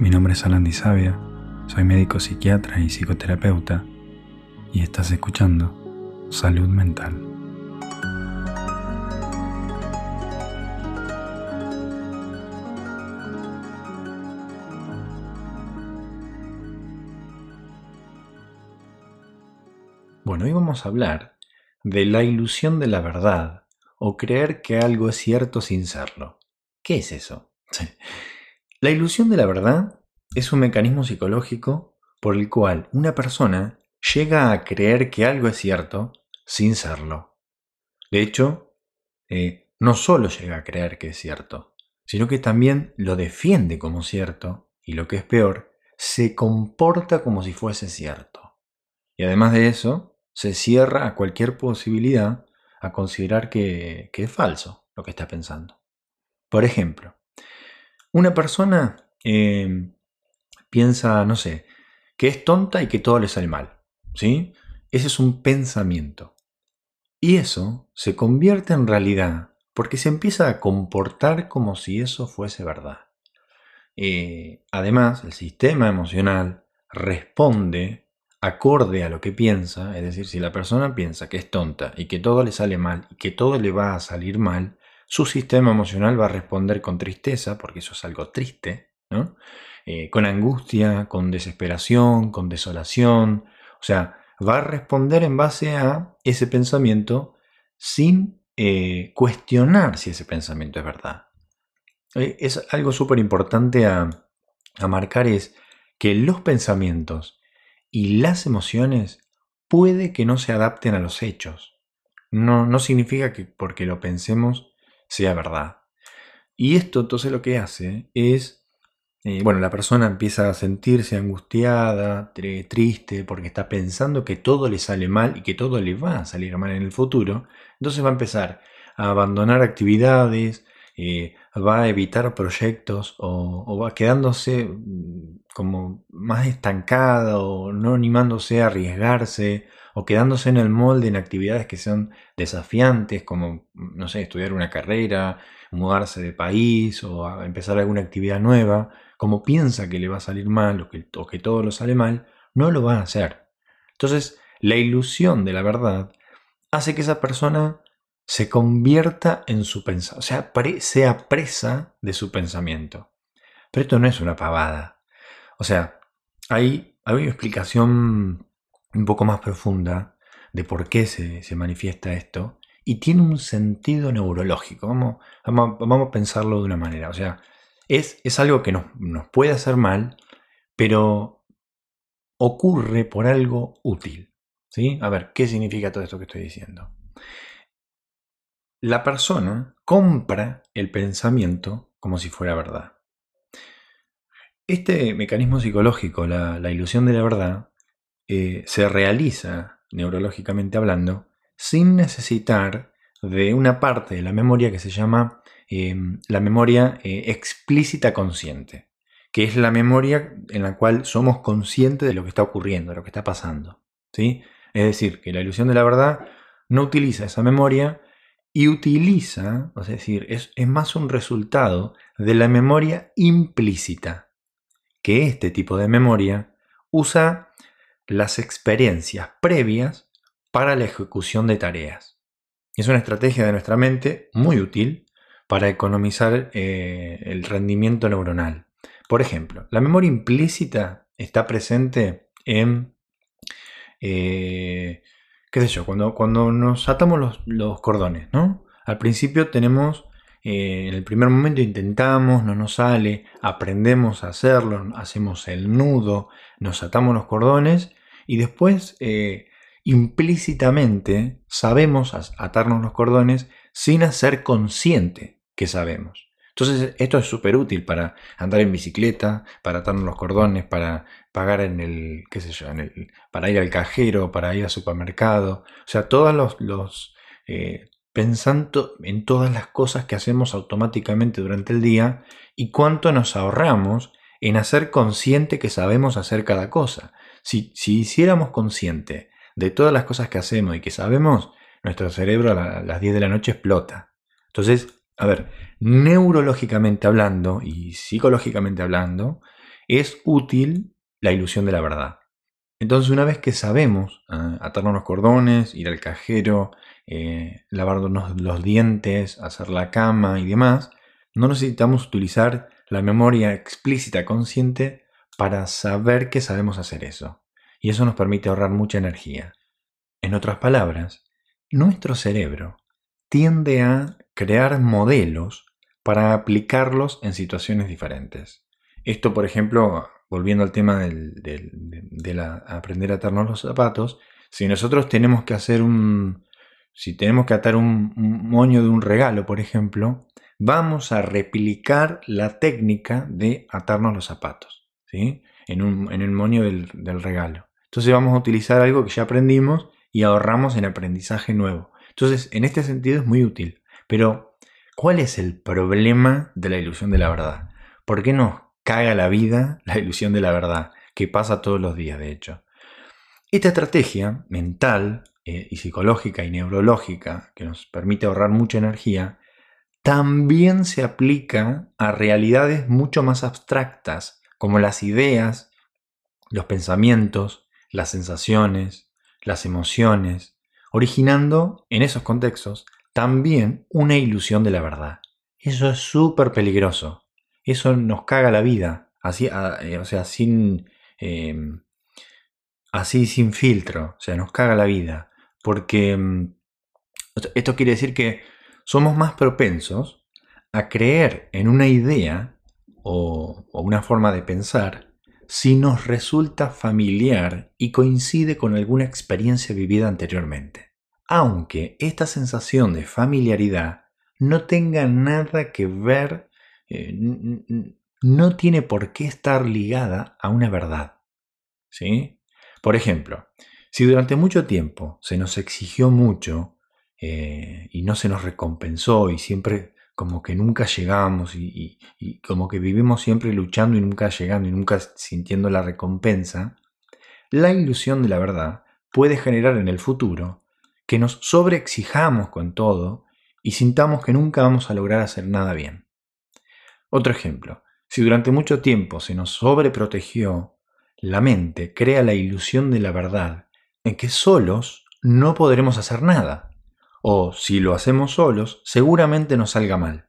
Mi nombre es Alan Sabia, soy médico psiquiatra y psicoterapeuta y estás escuchando Salud Mental. Bueno, hoy vamos a hablar de la ilusión de la verdad o creer que algo es cierto sin serlo. ¿Qué es eso? La ilusión de la verdad es un mecanismo psicológico por el cual una persona llega a creer que algo es cierto sin serlo. De hecho, eh, no solo llega a creer que es cierto, sino que también lo defiende como cierto y lo que es peor, se comporta como si fuese cierto. Y además de eso, se cierra a cualquier posibilidad a considerar que, que es falso lo que está pensando. Por ejemplo, una persona em, piensa, no sé, que es tonta y que todo le sale mal. ¿Sí? Ese es un pensamiento. Y eso se convierte en realidad porque se empieza a comportar como si eso fuese verdad. Eh, además, el sistema emocional responde acorde a lo que piensa, es decir, si la persona piensa que es tonta y que todo le sale mal y que todo le va a salir mal, su sistema emocional va a responder con tristeza, porque eso es algo triste. Eh, con angustia, con desesperación, con desolación. O sea, va a responder en base a ese pensamiento sin eh, cuestionar si ese pensamiento es verdad. Eh, es algo súper importante a, a marcar es que los pensamientos y las emociones puede que no se adapten a los hechos. No, no significa que porque lo pensemos sea verdad. Y esto entonces lo que hace es, eh, bueno, la persona empieza a sentirse angustiada, triste, porque está pensando que todo le sale mal y que todo le va a salir mal en el futuro. Entonces va a empezar a abandonar actividades, eh, va a evitar proyectos o, va quedándose mm, como más estancada o no animándose a arriesgarse o quedándose en el molde en actividades que sean desafiantes, como, no sé, estudiar una carrera, mudarse de país o empezar alguna actividad nueva, como piensa que le va a salir mal o que, todo lo sale mal, no lo va a hacer. Entonces, la ilusión de la verdad hace que esa persona se convierta en su pensamiento, o sea, sea presa de su pensamiento. Pero esto no es una pavada. O sea, hay, hay una explicación un poco más profunda de por qué se, manifiesta esto y tiene un sentido neurológico. Vamos, vamos, a pensarlo de una manera. O sea, es, es algo que nos, nos puede hacer mal, pero ocurre por algo útil. ¿sí? A ver, ¿qué significa todo esto que estoy diciendo? La persona compra el pensamiento como si fuera verdad. Este mecanismo psicológico, la, la ilusión de la verdad, eh, se realiza, neurológicamente hablando, sin necesitar de una parte de la memoria que se llama em, la memoria eh, explícita consciente, que es la memoria en la cual somos conscientes de lo que está ocurriendo, de lo que está pasando. ¿sí? Es decir, que la ilusión de la verdad no utiliza esa memoria y utiliza, es decir, es, es más un resultado de la memoria implícita, que este tipo de memoria usa las experiencias previas para la ejecución de tareas. Es una estrategia de nuestra mente muy útil para economizar eh, el rendimiento neuronal. Por ejemplo, la memoria implícita está presente en, eh, qué sé yo, cuando, cuando nos atamos los, los cordones, ¿no? Al principio tenemos eh, en el primer momento intentamos, no nos sale, aprendemos a hacerlo, hacemos el nudo, nos atamos los cordones y después eh, implícitamente sabemos atarnos los cordones sin hacer consciente que sabemos. Entonces esto es súper útil para andar en bicicleta, para atarnos los cordones, para pagar en el, qué sé yo, para ir al cajero, para ir al supermercado. O sea, todos los, los eh, pensando en todas las cosas que hacemos automáticamente durante el día y cuánto nos ahorramos en hacer consciente que sabemos hacer cada cosa. Si, hiciéramos consciente de todas las cosas que hacemos y que sabemos, nuestro cerebro a, las 10 de la noche explota. Entonces, a ver, neurológicamente hablando y psicológicamente hablando, es útil la ilusión de la verdad. Entonces, una vez que sabemos ah, atarnos los cordones, ir al cajero, eh, lavarnos los dientes, hacer la cama y demás, no necesitamos utilizar la memoria explícita consciente para saber que sabemos hacer eso. Y eso nos permite ahorrar mucha energía. En otras palabras, nuestro cerebro tiende a crear modelos para aplicarlos en situaciones diferentes. Esto, por ejemplo, volviendo al tema de la, aprender a atarnos los zapatos, si nosotros tenemos que hacer un, si tenemos que atar un, moño de un regalo, por ejemplo, vamos a replicar la técnica de atarnos los zapatos, ¿sí? En, el moño del, del regalo. Entonces vamos a utilizar algo que ya aprendimos y ahorramos en aprendizaje nuevo. Entonces, en este sentido es muy útil. Pero, ¿cuál es el problema de la ilusión de la verdad? ¿Por qué nos caga la vida la ilusión de la verdad? Que pasa todos los días, de hecho. Esta estrategia mental eh, y psicológica y neurológica, que nos permite ahorrar mucha energía, también se aplica a realidades mucho más abstractas, como las ideas, los pensamientos, las sensaciones, las emociones, originando en esos contextos también una ilusión de la verdad. Eso es súper peligroso. Eso nos caga la vida. Así, eh, o sea, sin. Em, así sin filtro. O sea, nos caga la vida. Porque em, esto quiere decir que somos más propensos a creer en una idea o una forma de pensar si nos resulta familiar y coincide con alguna experiencia vivida anteriormente. Aunque esta sensación de familiaridad no tenga nada que ver, eh, no tiene por qué estar ligada a una verdad. ¿Sí? Por ejemplo, si durante mucho tiempo se nos exigió mucho eh, y no se nos recompensó y siempre como que nunca llegamos y, como que vivimos siempre luchando y nunca llegando y nunca sintiendo la recompensa, la ilusión de la verdad puede generar en el futuro que nos sobreexijamos con todo y sintamos que nunca vamos a lograr hacer nada bien. Otro ejemplo, si durante mucho tiempo se nos sobreprotegió, la mente crea la ilusión de la verdad en que solos no podremos hacer nada. O si lo hacemos solos, seguramente nos salga mal,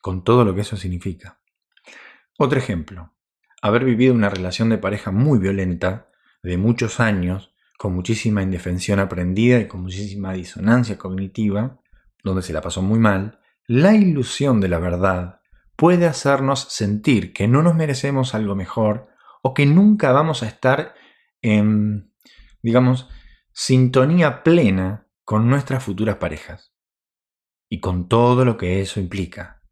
con todo lo que eso significa. Otro ejemplo, haber vivido una relación de pareja muy violenta, de muchos años, con muchísima indefensión aprendida y con muchísima disonancia cognitiva, donde se la pasó muy mal, la ilusión de la verdad puede hacernos sentir que no nos merecemos algo mejor o que nunca vamos a estar en, digamos, sintonía plena con nuestras futuras parejas y con todo lo que eso implica.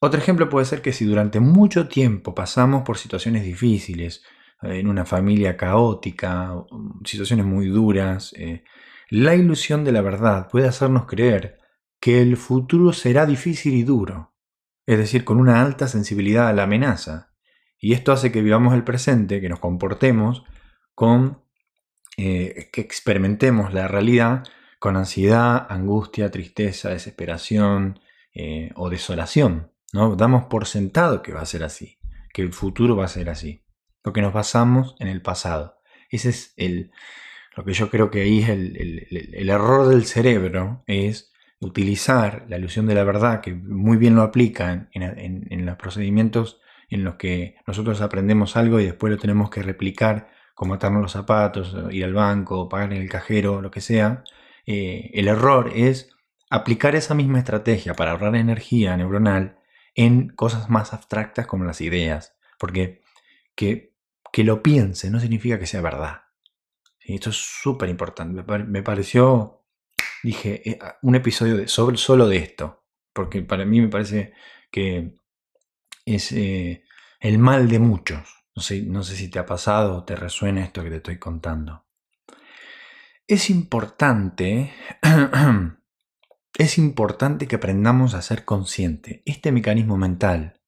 Otro ejemplo puede ser que si durante mucho tiempo pasamos por situaciones difíciles, eh, en una familia caótica, situaciones muy duras, eh, la ilusión de la verdad puede hacernos creer que el futuro será difícil y duro, es decir, con una alta sensibilidad a la amenaza. Y esto hace que vivamos el presente, que nos comportemos con eh, que experimentemos la realidad con ansiedad, angustia, tristeza, desesperación eh, o desolación. ¿no? Damos por sentado que va a ser así, que el futuro va a ser así, porque nos basamos en el pasado. Ese es el, lo que yo creo que ahí es el, error del cerebro, es utilizar la ilusión de la verdad, que muy bien lo aplican en, los procedimientos en los que nosotros aprendemos algo y después lo tenemos que replicar como atarnos los zapatos, ir al banco, pagar en el cajero, lo que sea, eh, el error es aplicar esa misma estrategia para ahorrar energía neuronal en cosas más abstractas como las ideas. Porque que, que lo piense no significa que sea verdad. Esto es súper importante. Me, pareció, dije, eh, un episodio de, solo de esto. Porque para mí me parece que es eh, el mal de muchos. No sé, no sé si te ha pasado o te resuena esto que te estoy contando. Es importante, es importante que aprendamos a ser consciente este mecanismo mental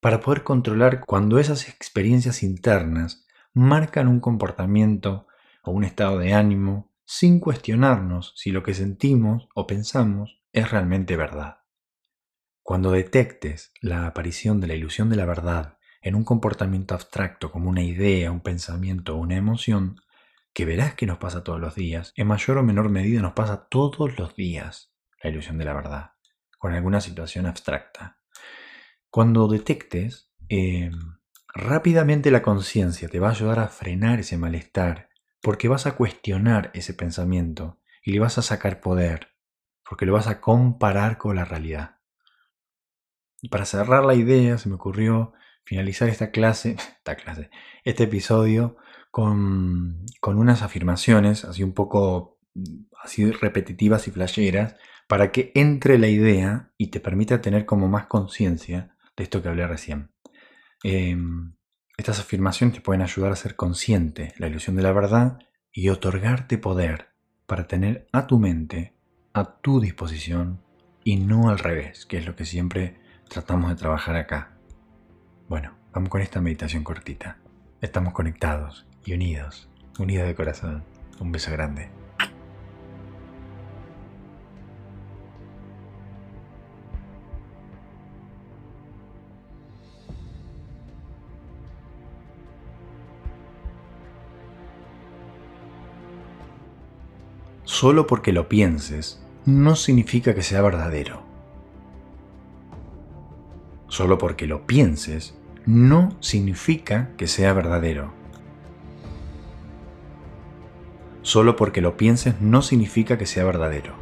para poder controlar cuando esas experiencias internas marcan un comportamiento o un estado de ánimo sin cuestionarnos si lo que sentimos o pensamos es realmente verdad. Cuando detectes la aparición de la ilusión de la verdad en un comportamiento abstracto como una idea, un pensamiento o una emoción, que verás que nos pasa todos los días, en mayor o menor medida nos pasa todos los días la ilusión de la verdad, con alguna situación abstracta. Cuando detectes, eh, rápidamente la conciencia te va a ayudar a frenar ese malestar, porque vas a cuestionar ese pensamiento y le vas a sacar poder, porque lo vas a comparar con la realidad. Y para cerrar la idea, se me ocurrió finalizar esta clase, esta clase, este episodio con, con unas afirmaciones así un poco así repetitivas y flasheras para que entre la idea y te permita tener como más conciencia de esto que hablé recién. Em, estas afirmaciones te pueden ayudar a ser consciente la ilusión de la verdad y otorgarte poder para tener a tu mente a tu disposición y no al revés, que es lo que siempre tratamos de trabajar acá. Bueno, vamos con esta meditación cortita. Estamos conectados y unidos, unidos de corazón. Un beso grande. Solo porque lo pienses no significa que sea verdadero. Solo porque lo pienses no significa que sea verdadero. Solo porque lo pienses no significa que sea verdadero.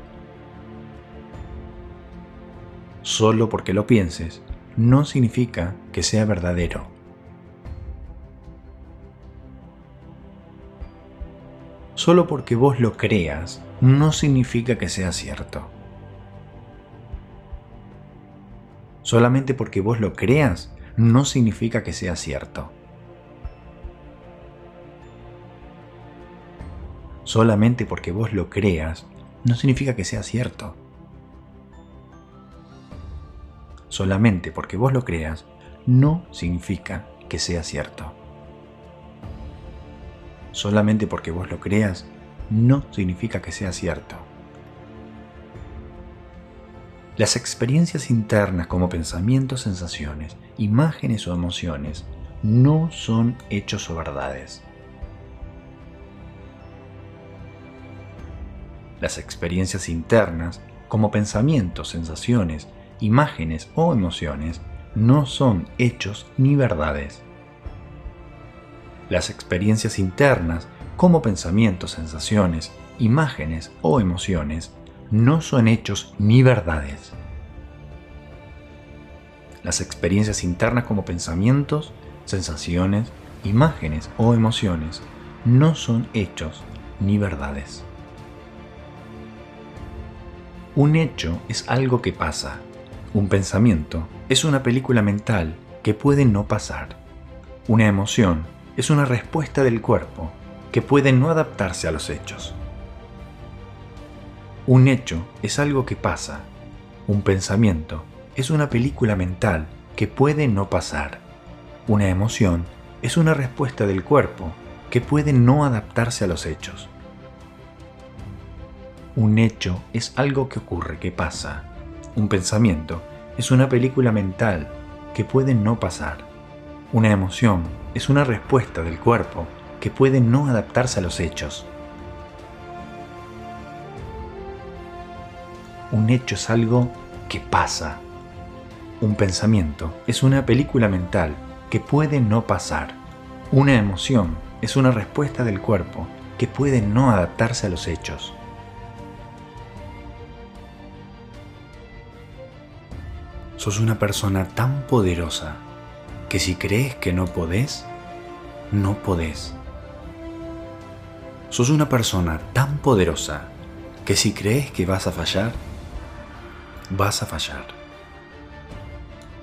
Solo porque lo pienses no significa que sea verdadero. Solo porque vos lo creas no significa que sea cierto. Solamente porque vos lo creas no significa que sea cierto. Solamente porque vos lo creas no significa que sea cierto. Solamente porque vos lo creas no significa que sea cierto. Solamente porque vos lo creas no significa que sea cierto. Las experiencias internas como pensamientos, sensaciones, imágenes o emociones no son hechos o verdades. Las experiencias internas como pensamientos, sensaciones, imágenes o emociones no son hechos ni verdades. Las experiencias internas como pensamientos, sensaciones, imágenes o emociones no son hechos ni verdades. Las experiencias internas como pensamientos, sensaciones, imágenes o emociones no son hechos ni verdades. Un hecho es algo que pasa. Un pensamiento es una película mental que puede no pasar. Una emoción es una respuesta del cuerpo que puede no adaptarse a los hechos. Un hecho es algo que pasa. Un pensamiento es una película mental que puede no pasar. Una emoción es una respuesta del cuerpo que puede no adaptarse a los hechos. Un hecho es algo que ocurre, que pasa. Un pensamiento es una película mental que puede no pasar. Una emoción es una respuesta del cuerpo que puede no adaptarse a los hechos. Un hecho es algo que pasa. Un pensamiento es una película mental que puede no pasar. Una emoción es una respuesta del cuerpo que puede no adaptarse a los hechos. Sos una persona tan poderosa que si crees que no podés, no podés. Sos una persona tan poderosa que si crees que vas a fallar, vas a fallar.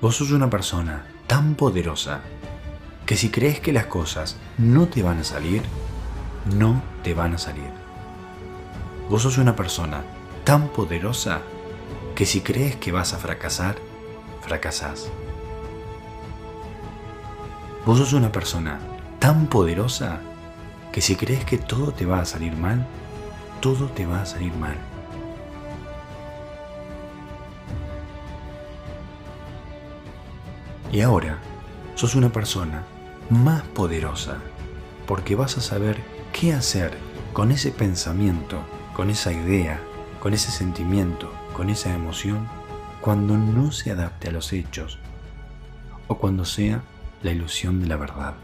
Vos sos una persona tan poderosa que si crees que las cosas no te van a salir, no te van a salir. Vos sos una persona tan poderosa que si crees que vas a fracasar, fracasás. Vos sos una persona tan poderosa que si crees que todo te va a salir mal, todo te va a salir mal. Y ahora, sos una persona más poderosa porque vas a saber qué hacer con ese pensamiento, con esa idea, con ese sentimiento, con esa emoción, cuando no se adapte a los hechos o cuando sea la ilusión de la verdad.